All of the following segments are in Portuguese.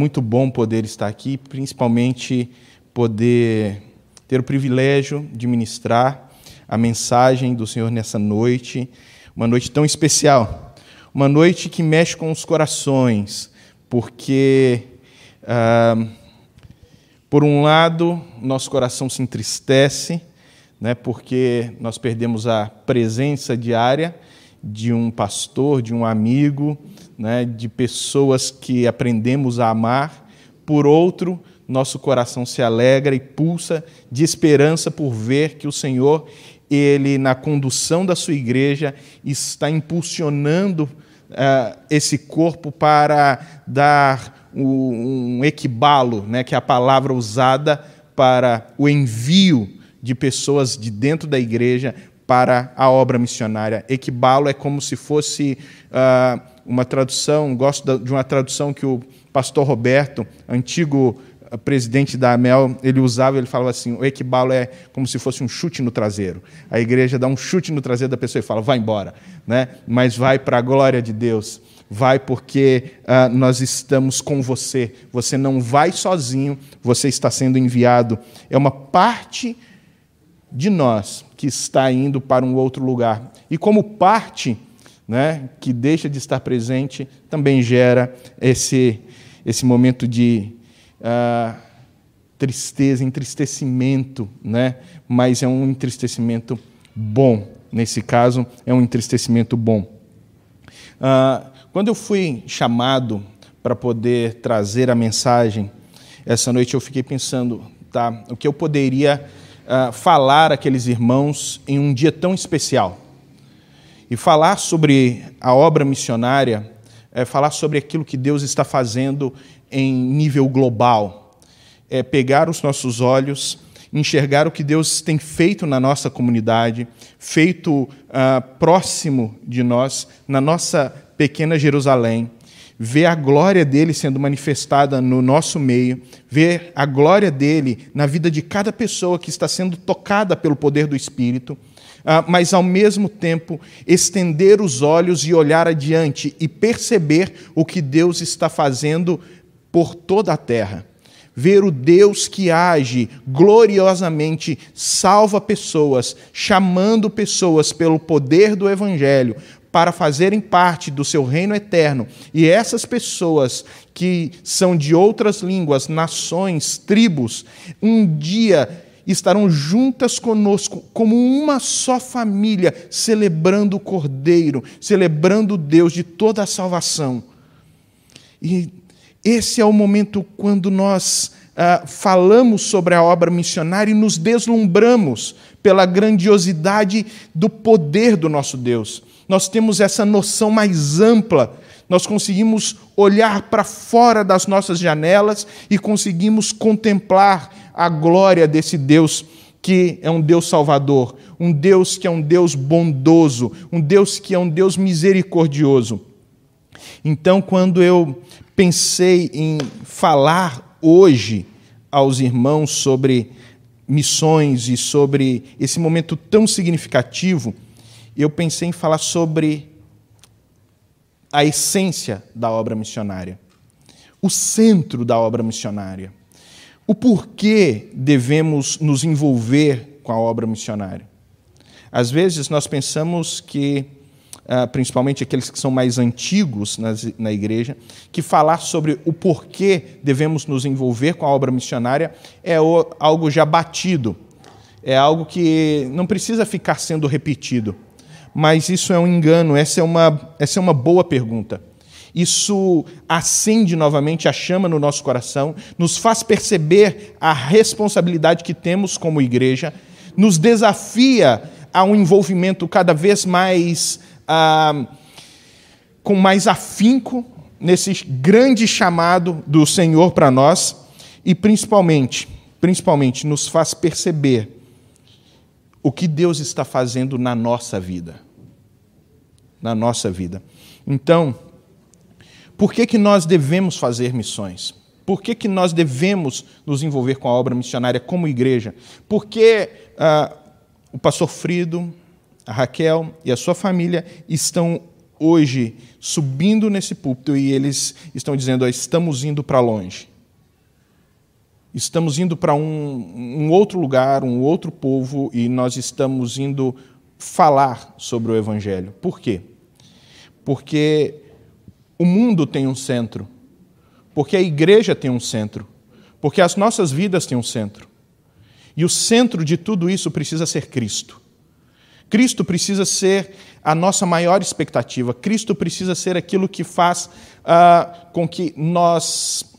muito bom poder estar aqui, principalmente poder ter o privilégio de ministrar a mensagem do Senhor nessa noite, uma noite tão especial, uma noite que mexe com os corações, porque, ah, por um lado, nosso coração se entristece, né, porque nós perdemos a presença diária de um pastor, de um amigo, né, de pessoas que aprendemos a amar. Por outro, nosso coração se alegra e pulsa de esperança por ver que o Senhor, ele na condução da sua igreja, está impulsionando uh, esse corpo para dar um equibalo, né, que é a palavra usada para o envio de pessoas de dentro da igreja para a obra missionária. Equibalo é como se fosse uh, uma tradução, gosto de uma tradução que o pastor Roberto, antigo ah, presidente da AMEL, ele usava, ele falava assim, o equibalo é como se fosse um chute no traseiro. A igreja dá um chute no traseiro da pessoa e fala, vai embora, né? mas vai para a glória de Deus. Vai porque uh, nós estamos com você. Você não vai sozinho, você está sendo enviado. É uma parte de nós que está indo para um outro lugar. E como parte né, que deixa de estar presente, também gera esse, esse momento de uh, tristeza, entristecimento, né? mas é um entristecimento bom. Nesse caso, é um entristecimento bom. Uh, quando eu fui chamado para poder trazer a mensagem, essa noite eu fiquei pensando, tá, o que eu poderia uh, falar aqueles irmãos em um dia tão especial. E falar sobre a obra missionária é falar sobre aquilo que Deus está fazendo em nível global. É pegar os nossos olhos, enxergar o que Deus tem feito na nossa comunidade, feito uh, próximo de nós, na nossa pequena Jerusalém, ver a glória dele sendo manifestada no nosso meio, ver a glória dele na vida de cada pessoa que está sendo tocada pelo poder do Espírito, mas ao mesmo tempo estender os olhos e olhar adiante e perceber o que Deus está fazendo por toda a terra. Ver o Deus que age gloriosamente, salva pessoas, chamando pessoas pelo poder do Evangelho, para fazerem parte do seu reino eterno. E essas pessoas que são de outras línguas, nações, tribos, um dia estarão juntas conosco como uma só família, celebrando o Cordeiro, celebrando o Deus de toda a salvação. E esse é o momento quando nós ah, falamos sobre a obra missionária e nos deslumbramos pela grandiosidade do poder do nosso Deus nós temos essa noção mais ampla, nós conseguimos olhar para fora das nossas janelas e conseguimos contemplar a glória desse Deus que é um Deus salvador, um Deus que é um Deus bondoso, um Deus que é um Deus misericordioso. Então, quando eu pensei em falar hoje aos irmãos sobre missões e sobre esse momento tão significativo, eu pensei em falar sobre a essência da obra missionária, o centro da obra missionária, o porquê devemos nos envolver com a obra missionária. Às vezes nós pensamos que, ah, principalmente aqueles que são mais antigos na igreja, que falar sobre o porquê devemos nos envolver com a obra missionária é algo já batido, é algo que não precisa ficar sendo repetido mas isso é um engano, essa é uma, essa é uma boa pergunta. Isso acende novamente a chama no nosso coração, nos faz perceber a responsabilidade que temos como igreja, nos desafia a um envolvimento cada vez mais ah, com mais afinco nesse grande chamado do Senhor para nós e principalmente, principalmente nos faz perceber o que Deus está fazendo na nossa vida. Na nossa vida. Então, por que, que nós devemos fazer missões? Por que, que nós devemos nos envolver com a obra missionária como igreja? Porque ah, o pastor Frido, a Raquel e a sua família estão hoje subindo nesse púlpito e eles estão dizendo: estamos indo para longe. Estamos indo para um, um, outro lugar, um outro povo, e nós estamos indo falar sobre o Evangelho. Por quê? Porque o mundo tem um centro, porque a igreja tem um centro, porque as nossas vidas têm um centro. E o centro de tudo isso precisa ser Cristo. Cristo precisa ser a nossa maior expectativa. Cristo precisa ser aquilo que faz uh, com que nós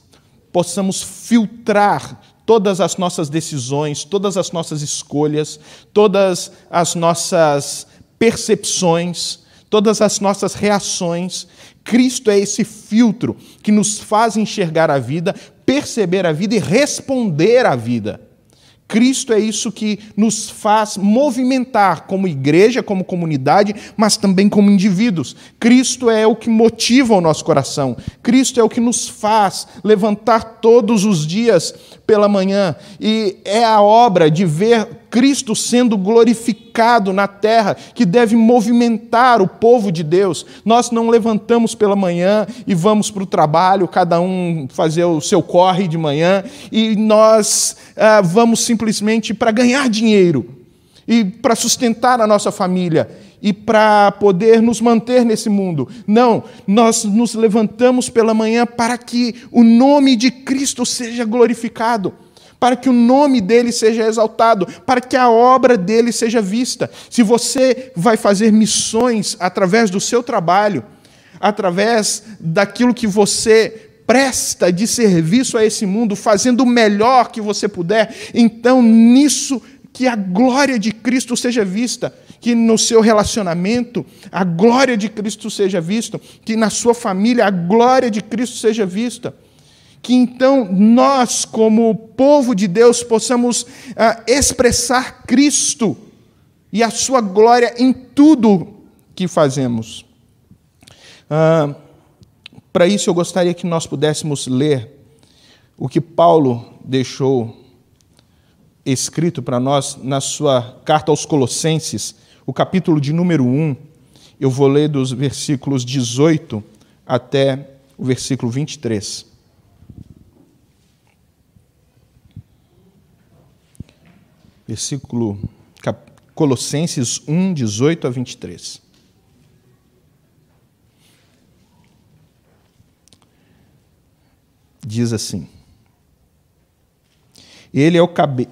possamos filtrar todas as nossas decisões, todas as nossas escolhas, todas as nossas percepções, todas as nossas reações. Cristo é esse filtro que nos faz enxergar a vida, perceber a vida e responder à vida. Cristo é isso que nos faz movimentar como igreja, como comunidade, mas também como indivíduos. Cristo é o que motiva o nosso coração. Cristo é o que nos faz levantar todos os dias pela manhã. E é a obra de ver Cristo sendo glorificado na terra que deve movimentar o povo de Deus. Nós não levantamos pela manhã e vamos para o trabalho, cada um fazer o seu corre de manhã, e nós ah, vamos simplesmente para ganhar dinheiro e para sustentar a nossa família e para poder nos manter nesse mundo. Não, nós nos levantamos pela manhã para que o nome de Cristo seja glorificado para que o nome dele seja exaltado, para que a obra dele seja vista. Se você vai fazer missões através do seu trabalho, através daquilo que você presta de serviço a esse mundo, fazendo o melhor que você puder, então nisso que a glória de Cristo seja vista, que no seu relacionamento a glória de Cristo seja vista, que na sua família a glória de Cristo seja vista que então nós, como povo de Deus, possamos ah, expressar Cristo e a Sua glória em tudo que fazemos. Ah, Para isso, eu gostaria que nós pudéssemos ler o que Paulo deixou escrito para nós na sua carta aos Colossenses, o capítulo de número 1. Eu vou ler dos versículos 18 até o versículo 23. versículo Colossenses 1, 18 a 23. Diz assim: ele é,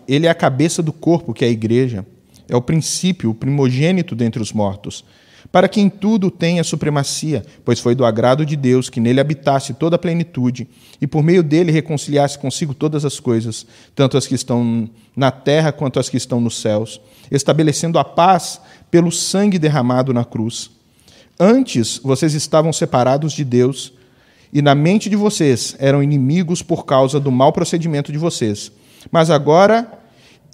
ele é a cabeça do corpo, que é a igreja, é o princípio, o primogênito dentre os mortos para que em tudo tenha supremacia, pois foi do agrado de Deus que nele habitasse toda a plenitude, e por meio dele reconciliasse consigo todas as coisas, tanto as que estão na terra quanto as que estão nos céus, estabelecendo a paz pelo sangue derramado na cruz. Antes vocês estavam separados de Deus, e na mente de vocês eram inimigos por causa do mau procedimento de vocês. Mas agora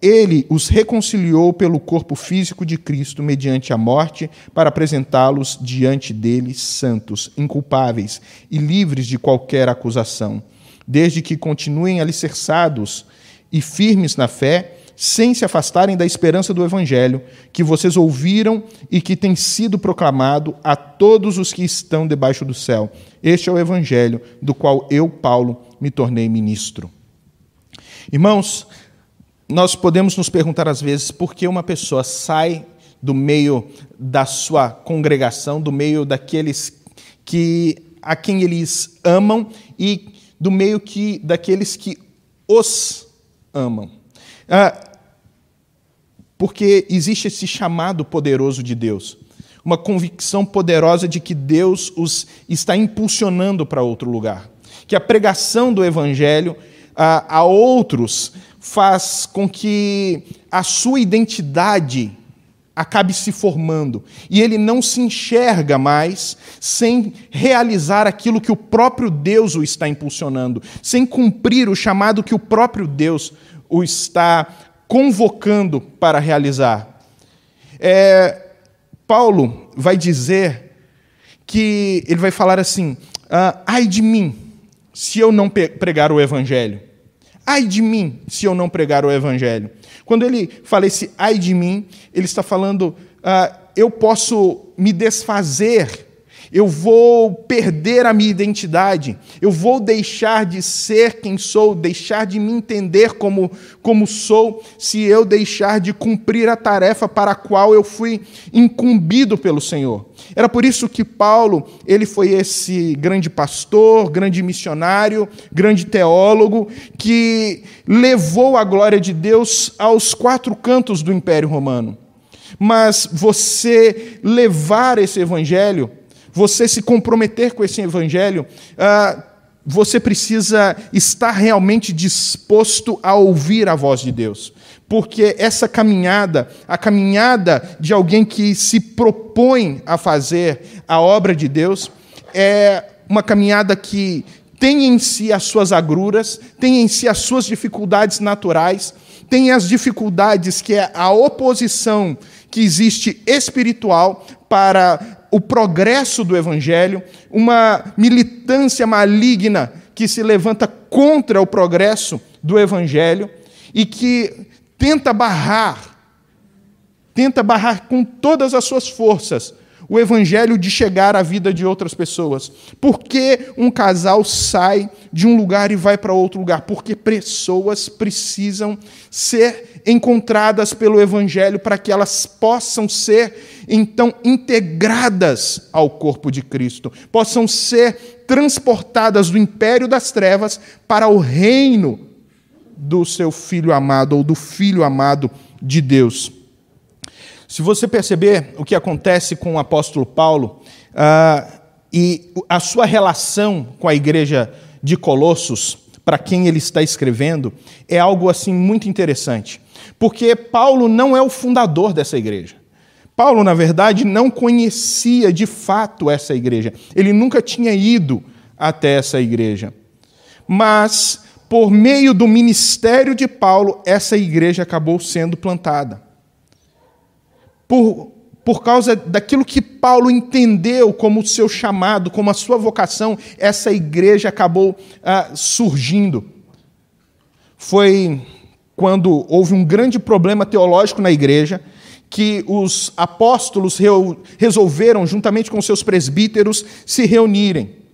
ele os reconciliou pelo corpo físico de Cristo mediante a morte, para apresentá-los diante dele santos, inculpáveis e livres de qualquer acusação, desde que continuem alicerçados e firmes na fé, sem se afastarem da esperança do Evangelho, que vocês ouviram e que tem sido proclamado a todos os que estão debaixo do céu. Este é o Evangelho do qual eu, Paulo, me tornei ministro. Irmãos, nós podemos nos perguntar às vezes por que uma pessoa sai do meio da sua congregação, do meio daqueles que a quem eles amam e do meio que daqueles que os amam. Ah, porque existe esse chamado poderoso de Deus, uma convicção poderosa de que Deus os está impulsionando para outro lugar, que a pregação do evangelho a, a outros faz com que a sua identidade acabe se formando e ele não se enxerga mais sem realizar aquilo que o próprio Deus o está impulsionando, sem cumprir o chamado que o próprio Deus o está convocando para realizar. É, Paulo vai dizer que ele vai falar assim: ah, ai de mim se eu não pregar o evangelho. Ai de mim se eu não pregar o evangelho. Quando ele fala esse ai de mim, ele está falando, uh, eu posso me desfazer, eu vou perder a minha identidade, eu vou deixar de ser quem sou, deixar de me entender como, como sou, se eu deixar de cumprir a tarefa para a qual eu fui incumbido pelo Senhor. Era por isso que Paulo, ele foi esse grande pastor, grande missionário, grande teólogo, que levou a glória de Deus aos quatro cantos do Império Romano. Mas você levar esse evangelho, você se comprometer com esse evangelho, ah, você precisa estar realmente disposto a ouvir a voz de Deus. Porque essa caminhada, a caminhada de alguém que se propõe a fazer a obra de Deus, é uma caminhada que tem em si as suas agruras, tem em si as suas dificuldades naturais, tem as dificuldades que é a oposição que existe espiritual para o progresso do evangelho, uma militância maligna que se levanta contra o progresso do evangelho e que tenta barrar, tenta barrar com todas as suas forças o evangelho de chegar à vida de outras pessoas. Por que um casal sai de um lugar e vai para outro lugar? Porque pessoas precisam ser encontradas pelo evangelho para que elas possam ser então integradas ao corpo de Cristo, possam ser transportadas do império das trevas para o reino do seu filho amado ou do filho amado de Deus. Se você perceber o que acontece com o apóstolo Paulo uh, e a sua relação com a igreja de Colossos, para quem ele está escrevendo, é algo assim muito interessante. Porque Paulo não é o fundador dessa igreja. Paulo, na verdade, não conhecia de fato essa igreja. Ele nunca tinha ido até essa igreja. Mas, por meio do ministério de Paulo, essa igreja acabou sendo plantada por, por causa daquilo que Paulo entendeu como o seu chamado, como a sua vocação, essa igreja acabou ah, surgindo. Foi quando houve um grande problema teológico na igreja, que os apóstolos resolveram, juntamente com seus presbíteros, se reunirem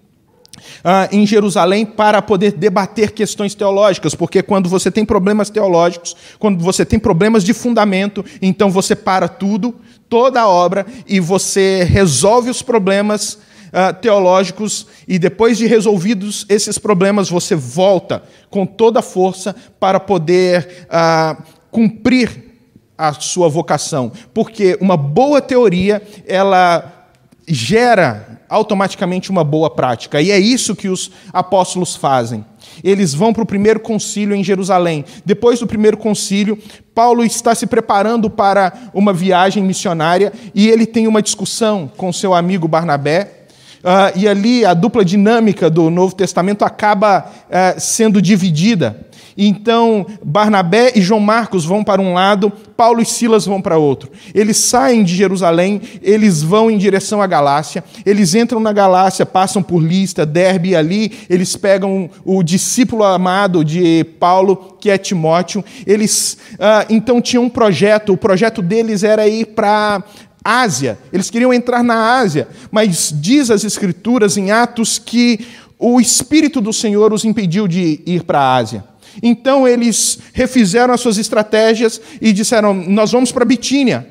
uh, em Jerusalém para poder debater questões teológicas, porque quando você tem problemas teológicos, quando você tem problemas de fundamento, então você para tudo, toda a obra, e você resolve os problemas uh, teológicos, e depois de resolvidos esses problemas, você volta com toda a força para poder uh, cumprir a sua vocação, porque uma boa teoria ela gera automaticamente uma boa prática. E é isso que os apóstolos fazem. Eles vão para o primeiro concílio em Jerusalém. Depois do primeiro concílio, Paulo está se preparando para uma viagem missionária e ele tem uma discussão com seu amigo Barnabé. Uh, e ali a dupla dinâmica do Novo Testamento acaba uh, sendo dividida. Então, Barnabé e João Marcos vão para um lado, Paulo e Silas vão para outro. Eles saem de Jerusalém, eles vão em direção à Galácia, eles entram na Galácia, passam por Lista, Derbe e ali, eles pegam o discípulo amado de Paulo, que é Timóteo. Eles ah, então tinham um projeto, o projeto deles era ir para Ásia, eles queriam entrar na Ásia, mas diz as Escrituras em Atos que o Espírito do Senhor os impediu de ir para a Ásia. Então eles refizeram as suas estratégias e disseram: Nós vamos para Bitínia.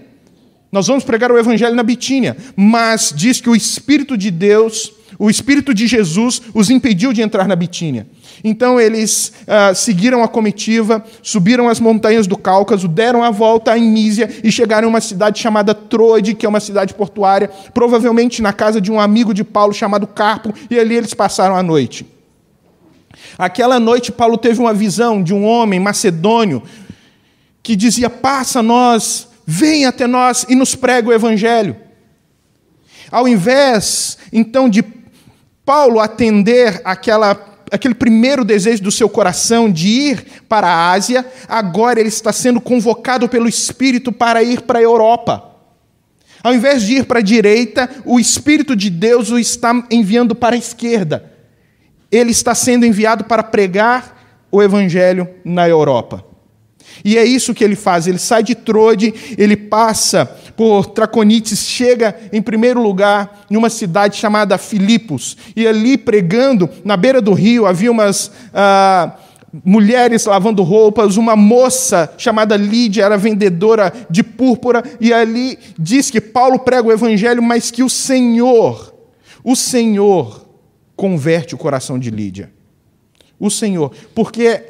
Nós vamos pregar o evangelho na Bitínia. Mas diz que o Espírito de Deus, o Espírito de Jesus, os impediu de entrar na Bitínia. Então eles uh, seguiram a comitiva, subiram as montanhas do Cáucaso, deram a volta em Mísia e chegaram a uma cidade chamada Troade, que é uma cidade portuária, provavelmente na casa de um amigo de Paulo chamado Carpo, e ali eles passaram a noite. Aquela noite, Paulo teve uma visão de um homem macedônio que dizia: Passa nós, vem até nós e nos prega o evangelho. Ao invés, então, de Paulo atender aquela aquele primeiro desejo do seu coração de ir para a Ásia, agora ele está sendo convocado pelo Espírito para ir para a Europa. Ao invés de ir para a direita, o Espírito de Deus o está enviando para a esquerda ele está sendo enviado para pregar o evangelho na Europa. E é isso que ele faz. Ele sai de Trode, ele passa por Traconites, chega em primeiro lugar em uma cidade chamada Filipos. E ali pregando, na beira do rio, havia umas. Ah, mulheres lavando roupas, uma moça chamada Lídia era vendedora de púrpura, e ali diz que Paulo prega o evangelho, mas que o Senhor, o Senhor converte o coração de Lídia. O Senhor, porque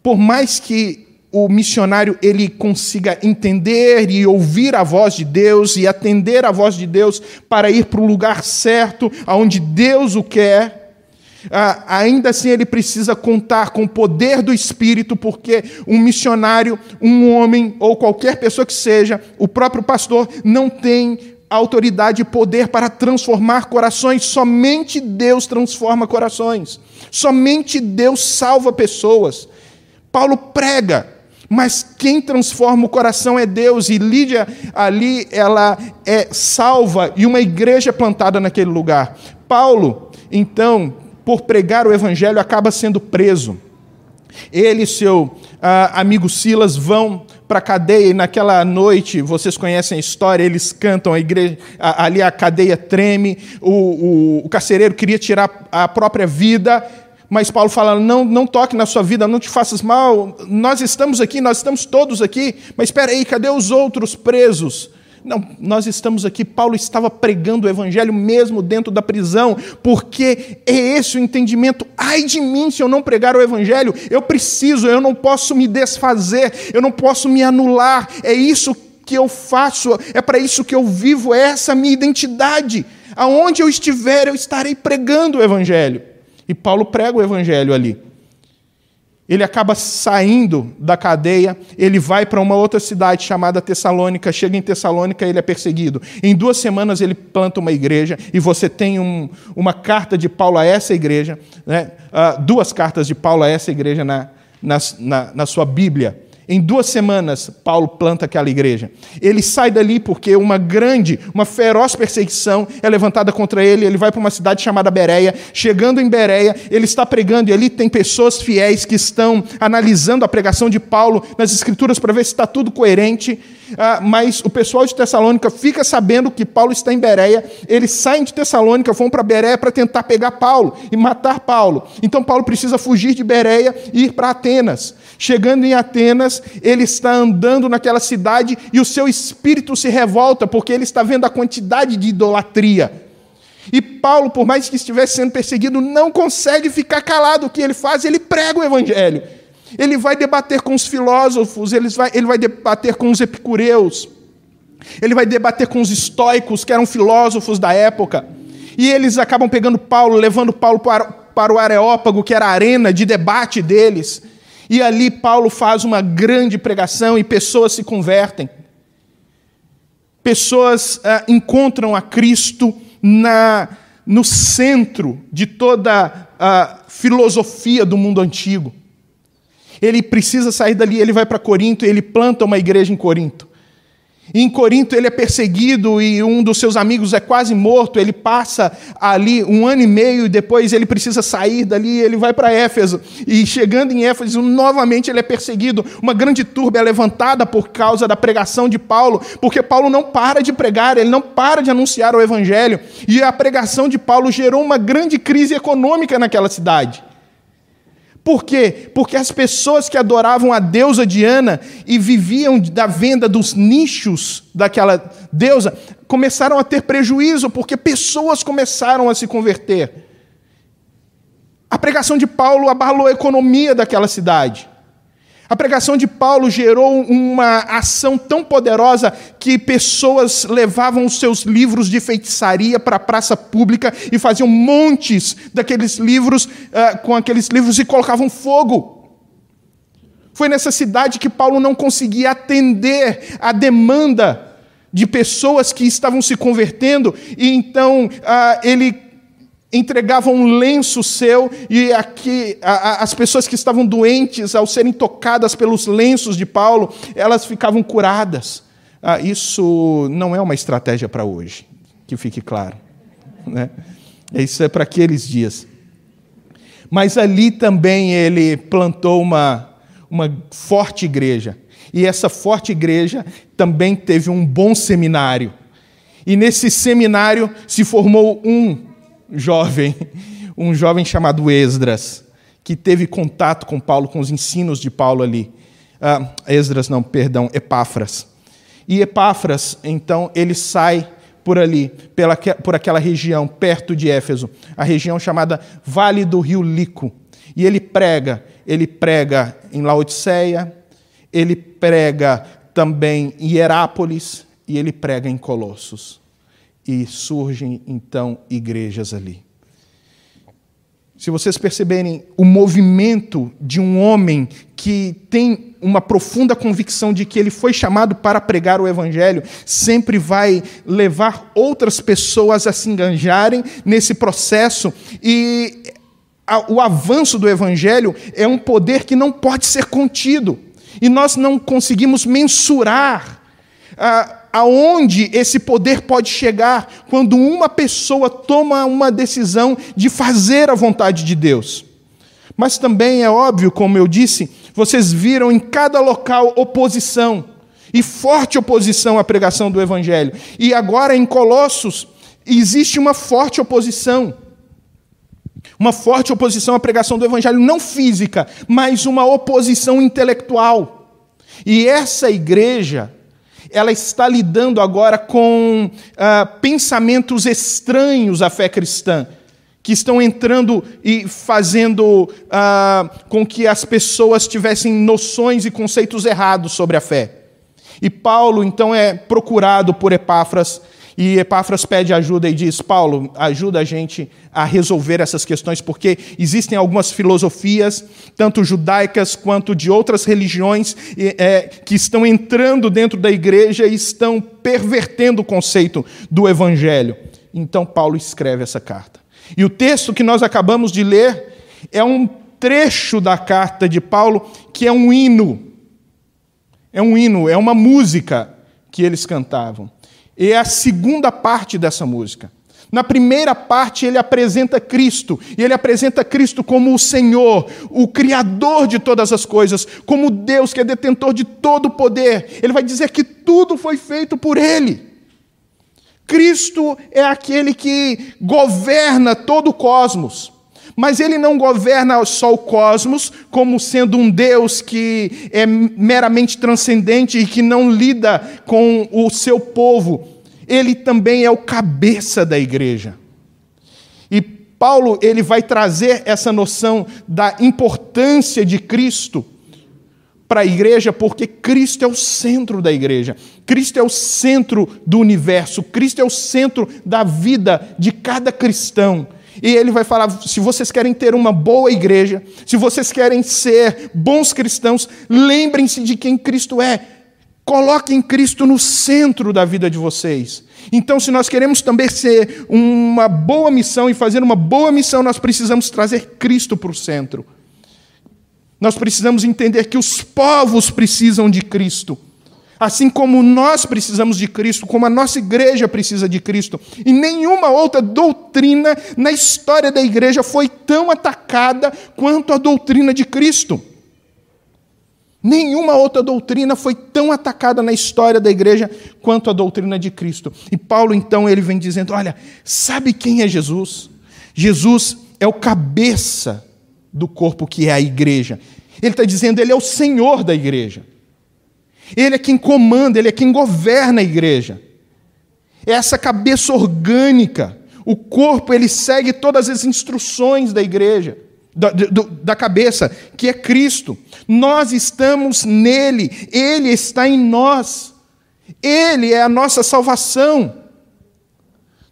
por mais que o missionário ele consiga entender e ouvir a voz de Deus e atender a voz de Deus para ir para o lugar certo, aonde Deus o quer, ainda assim ele precisa contar com o poder do Espírito, porque um missionário, um homem ou qualquer pessoa que seja, o próprio pastor, não tem autoridade e poder para transformar corações, somente Deus transforma corações, somente Deus salva pessoas. Paulo prega, mas quem transforma o coração é Deus, e Lídia ali, ela é salva e uma igreja é plantada naquele lugar. Paulo, então, por pregar o evangelho, acaba sendo preso. Ele e seu ah, amigo Silas vão para a cadeia e naquela noite, vocês conhecem a história, eles cantam, a igreja, ali a cadeia treme, o, o, o carcereiro queria tirar a própria vida, mas Paulo fala: não, não toque na sua vida, não te faças mal, nós estamos aqui, nós estamos todos aqui, mas espera aí, cadê os outros presos? Não, nós estamos aqui. Paulo estava pregando o evangelho mesmo dentro da prisão, porque é esse o entendimento. Ai de mim se eu não pregar o evangelho, eu preciso, eu não posso me desfazer, eu não posso me anular. É isso que eu faço, é para isso que eu vivo, é essa a minha identidade. Aonde eu estiver, eu estarei pregando o evangelho. E Paulo prega o evangelho ali ele acaba saindo da cadeia, ele vai para uma outra cidade chamada Tessalônica, chega em Tessalônica, ele é perseguido. Em duas semanas ele planta uma igreja, e você tem um, uma carta de Paulo a essa igreja, né? uh, duas cartas de Paulo a essa igreja na, na, na, na sua Bíblia. Em duas semanas, Paulo planta aquela igreja. Ele sai dali porque uma grande, uma feroz perseguição é levantada contra ele. Ele vai para uma cidade chamada Bereia. Chegando em Bereia, ele está pregando e ali tem pessoas fiéis que estão analisando a pregação de Paulo nas Escrituras para ver se está tudo coerente. Ah, mas o pessoal de Tessalônica fica sabendo que Paulo está em Bereia. Eles saem de Tessalônica, vão para Bereia para tentar pegar Paulo e matar Paulo. Então Paulo precisa fugir de Bereia e ir para Atenas. Chegando em Atenas, ele está andando naquela cidade e o seu espírito se revolta porque ele está vendo a quantidade de idolatria. E Paulo, por mais que estivesse sendo perseguido, não consegue ficar calado. O que ele faz? Ele prega o evangelho. Ele vai debater com os filósofos, ele vai, ele vai debater com os epicureus, ele vai debater com os estoicos, que eram filósofos da época. E eles acabam pegando Paulo, levando Paulo para, para o Areópago, que era a arena de debate deles. E ali Paulo faz uma grande pregação e pessoas se convertem. Pessoas ah, encontram a Cristo na, no centro de toda a filosofia do mundo antigo. Ele precisa sair dali, ele vai para Corinto e ele planta uma igreja em Corinto. E em Corinto ele é perseguido e um dos seus amigos é quase morto. Ele passa ali um ano e meio e depois ele precisa sair dali. Ele vai para Éfeso e chegando em Éfeso novamente ele é perseguido. Uma grande turba é levantada por causa da pregação de Paulo, porque Paulo não para de pregar, ele não para de anunciar o evangelho. E a pregação de Paulo gerou uma grande crise econômica naquela cidade. Por quê? Porque as pessoas que adoravam a deusa Diana e viviam da venda dos nichos daquela deusa começaram a ter prejuízo, porque pessoas começaram a se converter. A pregação de Paulo abalou a economia daquela cidade. A pregação de Paulo gerou uma ação tão poderosa que pessoas levavam os seus livros de feitiçaria para a praça pública e faziam montes daqueles livros uh, com aqueles livros e colocavam fogo. Foi nessa cidade que Paulo não conseguia atender a demanda de pessoas que estavam se convertendo, e então uh, ele entregava um lenço seu e aqui a, a, as pessoas que estavam doentes, ao serem tocadas pelos lenços de Paulo, elas ficavam curadas. Ah, isso não é uma estratégia para hoje, que fique claro. Né? Isso é para aqueles dias. Mas ali também ele plantou uma, uma forte igreja. E essa forte igreja também teve um bom seminário. E nesse seminário se formou um jovem, um jovem chamado Esdras, que teve contato com Paulo, com os ensinos de Paulo ali. Ah, Esdras, não, perdão, Epáfras. E Epáfras, então, ele sai por ali, pela, por aquela região perto de Éfeso, a região chamada Vale do Rio Lico. E ele prega, ele prega em Laodiceia, ele prega também em Hierápolis e ele prega em Colossos. E surgem então igrejas ali. Se vocês perceberem o movimento de um homem que tem uma profunda convicção de que ele foi chamado para pregar o evangelho, sempre vai levar outras pessoas a se enganjarem nesse processo e o avanço do evangelho é um poder que não pode ser contido. E nós não conseguimos mensurar ah, aonde esse poder pode chegar quando uma pessoa toma uma decisão de fazer a vontade de Deus. Mas também é óbvio, como eu disse, vocês viram em cada local oposição e forte oposição à pregação do Evangelho. E agora em Colossos existe uma forte oposição. Uma forte oposição à pregação do Evangelho, não física, mas uma oposição intelectual. E essa igreja ela está lidando agora com ah, pensamentos estranhos à fé cristã, que estão entrando e fazendo ah, com que as pessoas tivessem noções e conceitos errados sobre a fé. E Paulo, então, é procurado por Epáfras e Epáfras pede ajuda e diz: Paulo, ajuda a gente a resolver essas questões, porque existem algumas filosofias, tanto judaicas quanto de outras religiões, é, que estão entrando dentro da igreja e estão pervertendo o conceito do evangelho. Então, Paulo escreve essa carta. E o texto que nós acabamos de ler é um trecho da carta de Paulo que é um hino. É um hino, é uma música que eles cantavam é a segunda parte dessa música. Na primeira parte, ele apresenta Cristo, e ele apresenta Cristo como o Senhor, o Criador de todas as coisas, como Deus que é detentor de todo o poder. Ele vai dizer que tudo foi feito por Ele. Cristo é aquele que governa todo o cosmos. Mas ele não governa só o cosmos como sendo um Deus que é meramente transcendente e que não lida com o seu povo. Ele também é o cabeça da igreja. E Paulo ele vai trazer essa noção da importância de Cristo para a igreja, porque Cristo é o centro da igreja. Cristo é o centro do universo. Cristo é o centro da vida de cada cristão. E ele vai falar: se vocês querem ter uma boa igreja, se vocês querem ser bons cristãos, lembrem-se de quem Cristo é. Coloquem Cristo no centro da vida de vocês. Então, se nós queremos também ser uma boa missão e fazer uma boa missão, nós precisamos trazer Cristo para o centro. Nós precisamos entender que os povos precisam de Cristo. Assim como nós precisamos de Cristo, como a nossa igreja precisa de Cristo. E nenhuma outra doutrina na história da igreja foi tão atacada quanto a doutrina de Cristo. Nenhuma outra doutrina foi tão atacada na história da igreja quanto a doutrina de Cristo. E Paulo, então, ele vem dizendo: olha, sabe quem é Jesus? Jesus é o cabeça do corpo que é a igreja. Ele está dizendo, ele é o Senhor da igreja. Ele é quem comanda, ele é quem governa a igreja. É essa cabeça orgânica. O corpo, ele segue todas as instruções da igreja, da, da cabeça, que é Cristo. Nós estamos nele, ele está em nós. Ele é a nossa salvação.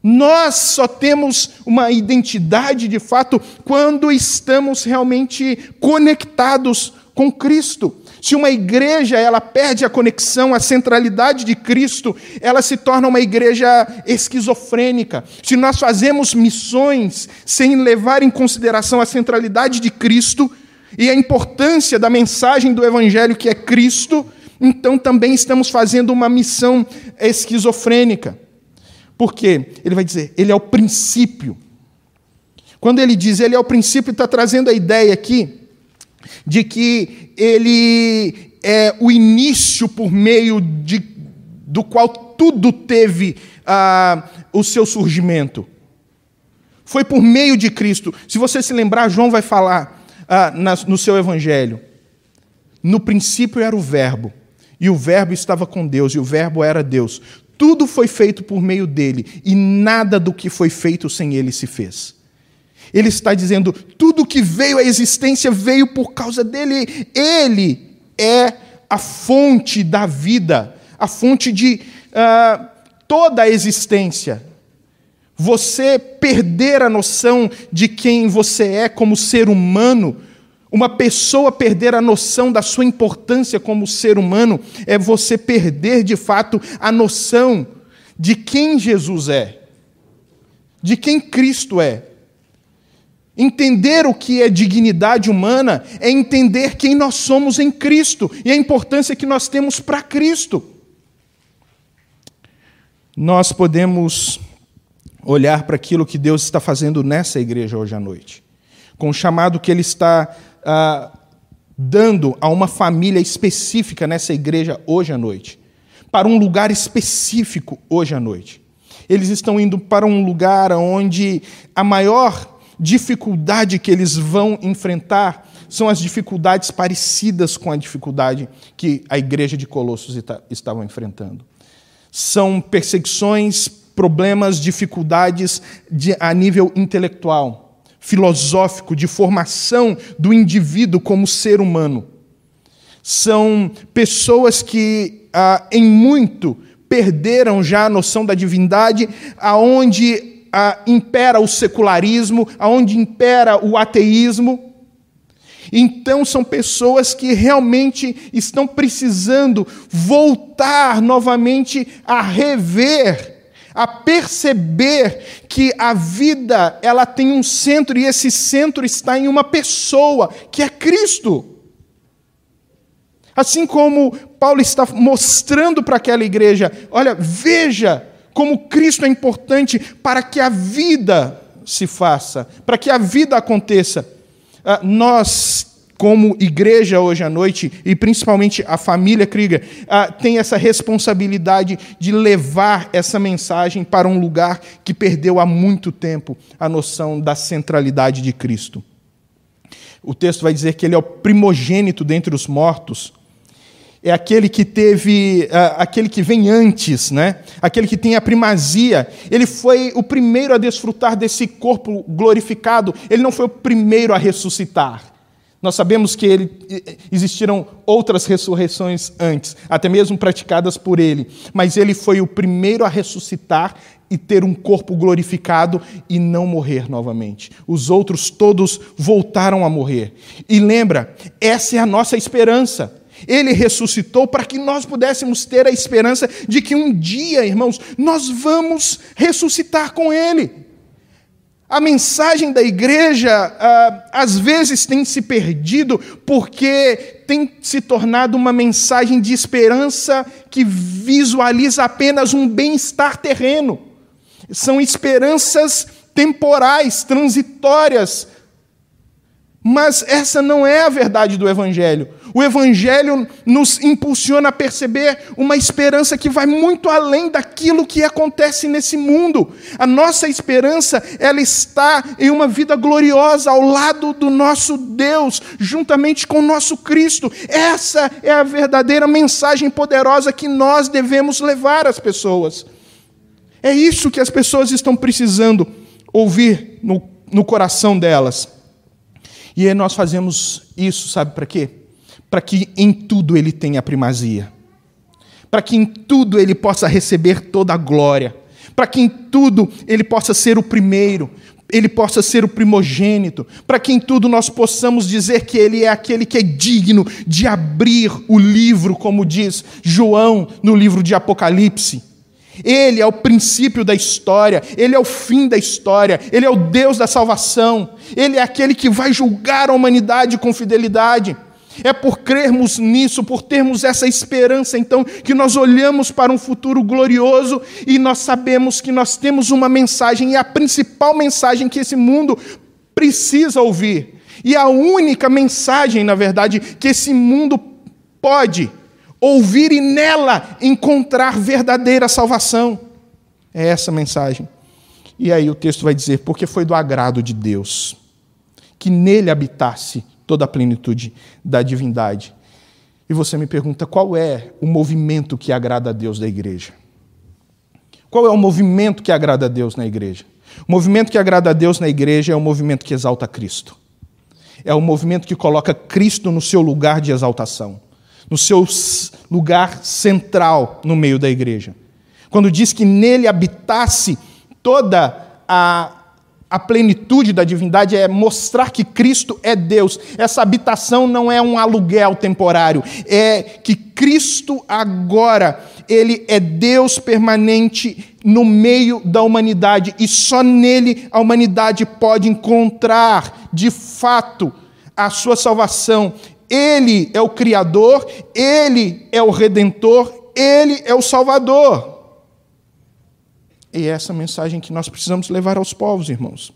Nós só temos uma identidade de fato quando estamos realmente conectados com Cristo. Se uma igreja ela perde a conexão, a centralidade de Cristo, ela se torna uma igreja esquizofrênica. Se nós fazemos missões sem levar em consideração a centralidade de Cristo e a importância da mensagem do evangelho que é Cristo, então também estamos fazendo uma missão esquizofrênica. Por quê? Ele vai dizer, ele é o princípio. Quando ele diz ele é o princípio, está trazendo a ideia aqui de que ele é o início por meio de, do qual tudo teve ah, o seu surgimento. Foi por meio de Cristo. Se você se lembrar, João vai falar ah, na, no seu evangelho. No princípio era o Verbo, e o Verbo estava com Deus, e o Verbo era Deus. Tudo foi feito por meio dele, e nada do que foi feito sem ele se fez. Ele está dizendo: tudo que veio à existência veio por causa dele. Ele é a fonte da vida, a fonte de uh, toda a existência. Você perder a noção de quem você é como ser humano, uma pessoa perder a noção da sua importância como ser humano, é você perder de fato a noção de quem Jesus é, de quem Cristo é. Entender o que é dignidade humana é entender quem nós somos em Cristo e a importância que nós temos para Cristo. Nós podemos olhar para aquilo que Deus está fazendo nessa igreja hoje à noite, com o chamado que Ele está ah, dando a uma família específica nessa igreja hoje à noite, para um lugar específico hoje à noite. Eles estão indo para um lugar onde a maior dificuldade que eles vão enfrentar são as dificuldades parecidas com a dificuldade que a igreja de Colossos estava enfrentando. São perseguições, problemas, dificuldades de, a nível intelectual, filosófico, de formação do indivíduo como ser humano. São pessoas que, ah, em muito, perderam já a noção da divindade, aonde ah, impera o secularismo, aonde impera o ateísmo. Então, são pessoas que realmente estão precisando voltar novamente a rever, a perceber que a vida ela tem um centro e esse centro está em uma pessoa, que é Cristo. Assim como Paulo está mostrando para aquela igreja, olha, veja como Cristo é importante para que a vida se faça, para que a vida aconteça. Ah, nós, como igreja hoje à noite, e principalmente a família Krieger, ah, tem essa responsabilidade de levar essa mensagem para um lugar que perdeu há muito tempo a noção da centralidade de Cristo. O texto vai dizer que ele é o primogênito dentre os mortos é aquele que teve, uh, aquele que vem antes, né? aquele que tem a primazia. Ele foi o primeiro a desfrutar desse corpo glorificado, ele não foi o primeiro a ressuscitar. Nós sabemos que ele, existiram outras ressurreições antes, até mesmo praticadas por ele, mas ele foi o primeiro a ressuscitar e ter um corpo glorificado e não morrer novamente. Os outros todos voltaram a morrer. E lembra, essa é a nossa esperança. Ele ressuscitou para que nós pudéssemos ter a esperança de que um dia, irmãos, nós vamos ressuscitar com Ele. A mensagem da igreja ah, às vezes tem se perdido porque tem se tornado uma mensagem de esperança que visualiza apenas um bem-estar terreno. São esperanças temporais, transitórias. Mas essa não é a verdade do Evangelho. O Evangelho nos impulsiona a perceber uma esperança que vai muito além daquilo que acontece nesse mundo. A nossa esperança, ela está em uma vida gloriosa ao lado do nosso Deus, juntamente com o nosso Cristo. Essa é a verdadeira mensagem poderosa que nós devemos levar às pessoas. É isso que as pessoas estão precisando ouvir no, no coração delas. E aí nós fazemos isso, sabe para quê? Para que em tudo ele tenha primazia, para que em tudo ele possa receber toda a glória, para que em tudo ele possa ser o primeiro, ele possa ser o primogênito, para que em tudo nós possamos dizer que ele é aquele que é digno de abrir o livro, como diz João no livro de Apocalipse. Ele é o princípio da história, ele é o fim da história, ele é o Deus da salvação, ele é aquele que vai julgar a humanidade com fidelidade. É por crermos nisso, por termos essa esperança, então, que nós olhamos para um futuro glorioso e nós sabemos que nós temos uma mensagem, e a principal mensagem que esse mundo precisa ouvir. E a única mensagem, na verdade, que esse mundo pode ouvir e nela encontrar verdadeira salvação. É essa mensagem. E aí o texto vai dizer: porque foi do agrado de Deus que nele habitasse toda a plenitude da divindade. E você me pergunta qual é o movimento que agrada a Deus da igreja? Qual é o movimento que agrada a Deus na igreja? O movimento que agrada a Deus na igreja é o movimento que exalta Cristo. É o movimento que coloca Cristo no seu lugar de exaltação, no seu lugar central no meio da igreja. Quando diz que nele habitasse toda a, a plenitude da divindade, é mostrar que Cristo é Deus. Essa habitação não é um aluguel temporário, é que Cristo agora ele é Deus permanente no meio da humanidade e só nele a humanidade pode encontrar, de fato, a sua salvação. Ele é o Criador, ele é o Redentor, ele é o Salvador. E é essa mensagem que nós precisamos levar aos povos, irmãos.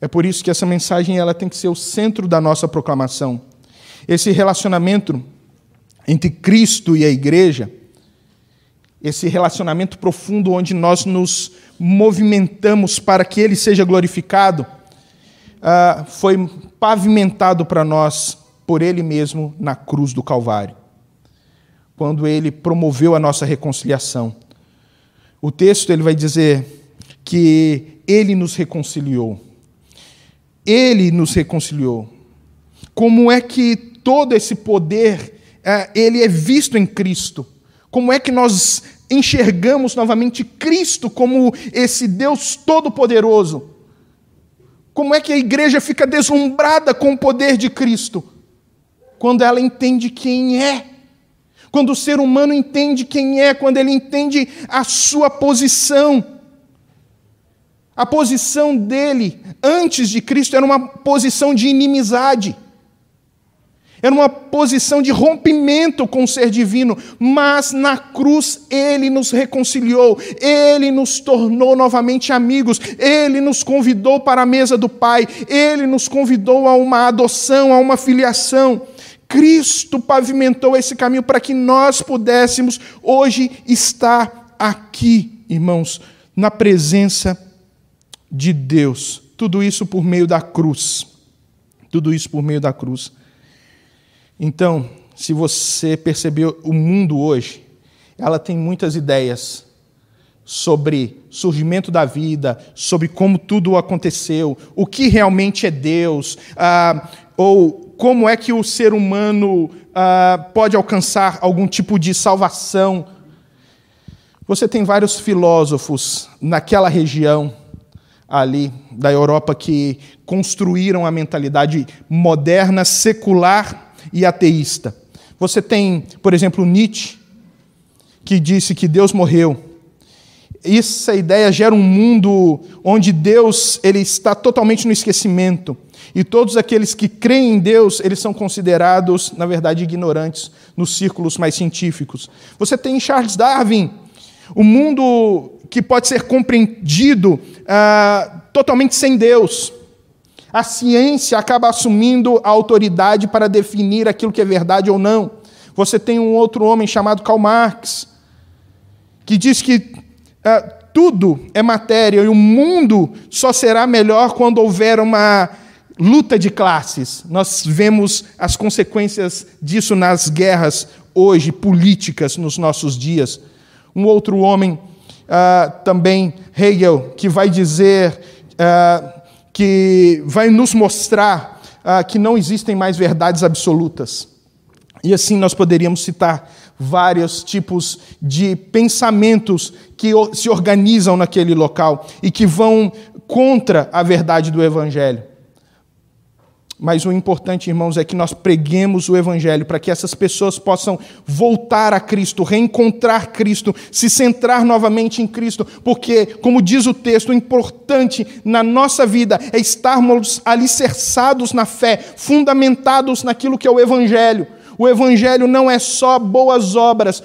É por isso que essa mensagem ela tem que ser o centro da nossa proclamação. Esse relacionamento entre Cristo e a igreja, esse relacionamento profundo onde nós nos movimentamos para que Ele seja glorificado, uh, foi pavimentado para nós por Ele mesmo na cruz do Calvário, quando Ele promoveu a nossa reconciliação. O texto ele vai dizer que Ele nos reconciliou. Ele nos reconciliou. Como é que todo esse poder uh, ele é visto em Cristo? Como é que nós enxergamos novamente Cristo como esse Deus todo-poderoso? Como é que a igreja fica deslumbrada com o poder de Cristo? Quando ela entende quem é. Quando o ser humano entende quem é, quando ele entende a sua posição. A posição dele antes de Cristo era uma posição de inimizade. Era uma posição de rompimento com o ser divino, mas na cruz ele nos reconciliou, ele nos tornou novamente amigos, ele nos convidou para a mesa do Pai, ele nos convidou a uma adoção, a uma filiação. Cristo pavimentou esse caminho para que nós pudéssemos hoje estar aqui, irmãos, na presença de Deus. Tudo isso por meio da cruz. Tudo isso por meio da cruz. Então, se você percebeu o mundo hoje, ela tem muitas ideias sobre surgimento da vida, sobre como tudo aconteceu, o que realmente é Deus, ah, ou como é que o ser humano ah, pode alcançar algum tipo de salvação. Você tem vários filósofos naquela região ali da Europa que construíram a mentalidade moderna, secular e ateísta. Você tem, por exemplo, Nietzsche, que disse que Deus morreu. Essa ideia gera um mundo onde Deus ele está totalmente no esquecimento. E todos aqueles que creem em Deus, eles são considerados, na verdade, ignorantes nos círculos mais científicos. Você tem Charles Darwin, o um mundo que pode ser compreendido ah, totalmente sem Deus a ciência acaba assumindo a autoridade para definir aquilo que é verdade ou não. Você tem um outro homem chamado Karl Marx, que diz que uh, tudo é matéria e o mundo só será melhor quando houver uma luta de classes. Nós vemos as consequências disso nas guerras hoje, políticas nos nossos dias. Um outro homem, uh, também Hegel, que vai dizer. Uh, que vai nos mostrar ah, que não existem mais verdades absolutas. E assim nós poderíamos citar vários tipos de pensamentos que se organizam naquele local e que vão contra a verdade do Evangelho. Mas o importante, irmãos, é que nós preguemos o Evangelho para que essas pessoas possam voltar a Cristo, reencontrar Cristo, se centrar novamente em Cristo, porque, como diz o texto, o importante na nossa vida é estarmos alicerçados na fé, fundamentados naquilo que é o Evangelho. O Evangelho não é só boas obras.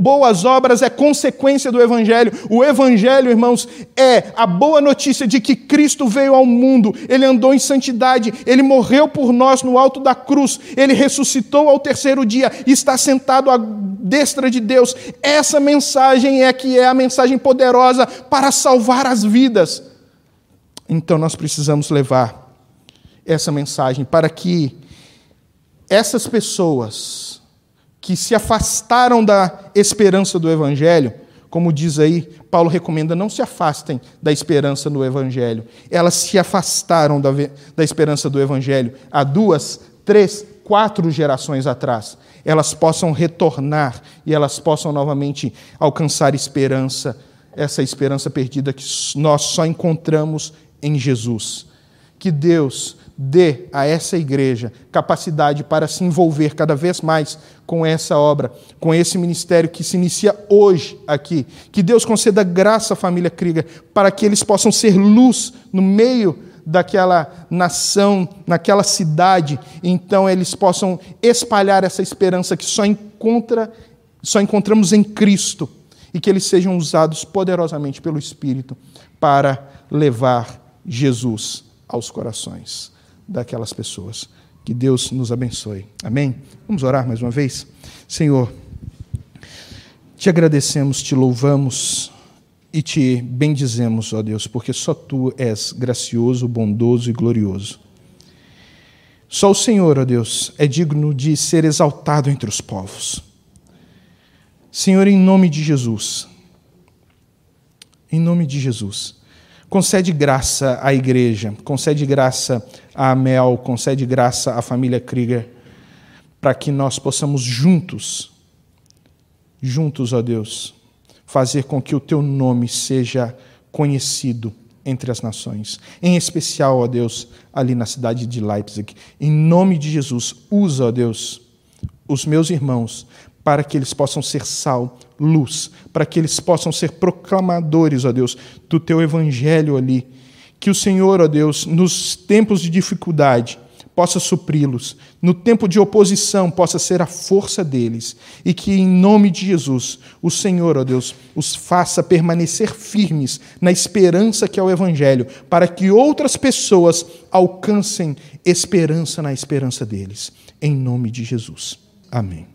Boas obras é consequência do Evangelho. O Evangelho, irmãos, é a boa notícia de que Cristo veio ao mundo, ele andou em santidade, ele morreu por nós no alto da cruz, ele ressuscitou ao terceiro dia e está sentado à destra de Deus. Essa mensagem é que é a mensagem poderosa para salvar as vidas. Então nós precisamos levar essa mensagem para que essas pessoas que se afastaram da esperança do Evangelho, como diz aí, Paulo recomenda, não se afastem da esperança do Evangelho. Elas se afastaram da, da esperança do Evangelho há duas, três, quatro gerações atrás. Elas possam retornar e elas possam novamente alcançar esperança, essa esperança perdida que nós só encontramos em Jesus. Que Deus dê a essa igreja capacidade para se envolver cada vez mais com essa obra, com esse ministério que se inicia hoje aqui. Que Deus conceda graça à família Krieger para que eles possam ser luz no meio daquela nação, naquela cidade, então eles possam espalhar essa esperança que só encontra só encontramos em Cristo e que eles sejam usados poderosamente pelo Espírito para levar Jesus aos corações daquelas pessoas. Que Deus nos abençoe. Amém? Vamos orar mais uma vez? Senhor, te agradecemos, te louvamos e te bendizemos, ó Deus, porque só tu és gracioso, bondoso e glorioso. Só o Senhor, ó Deus, é digno de ser exaltado entre os povos. Senhor, em nome de Jesus, em nome de Jesus, concede graça à igreja, concede graça a Amel, concede graça à família Krieger, para que nós possamos juntos, juntos, ó Deus, fazer com que o teu nome seja conhecido entre as nações, em especial, ó Deus, ali na cidade de Leipzig. Em nome de Jesus, usa, ó Deus, os meus irmãos para que eles possam ser sal, luz, para que eles possam ser proclamadores, ó Deus, do teu evangelho ali. Que o Senhor, ó Deus, nos tempos de dificuldade, possa supri-los, no tempo de oposição possa ser a força deles, e que em nome de Jesus, o Senhor, ó Deus, os faça permanecer firmes na esperança que é o Evangelho, para que outras pessoas alcancem esperança na esperança deles. Em nome de Jesus. Amém.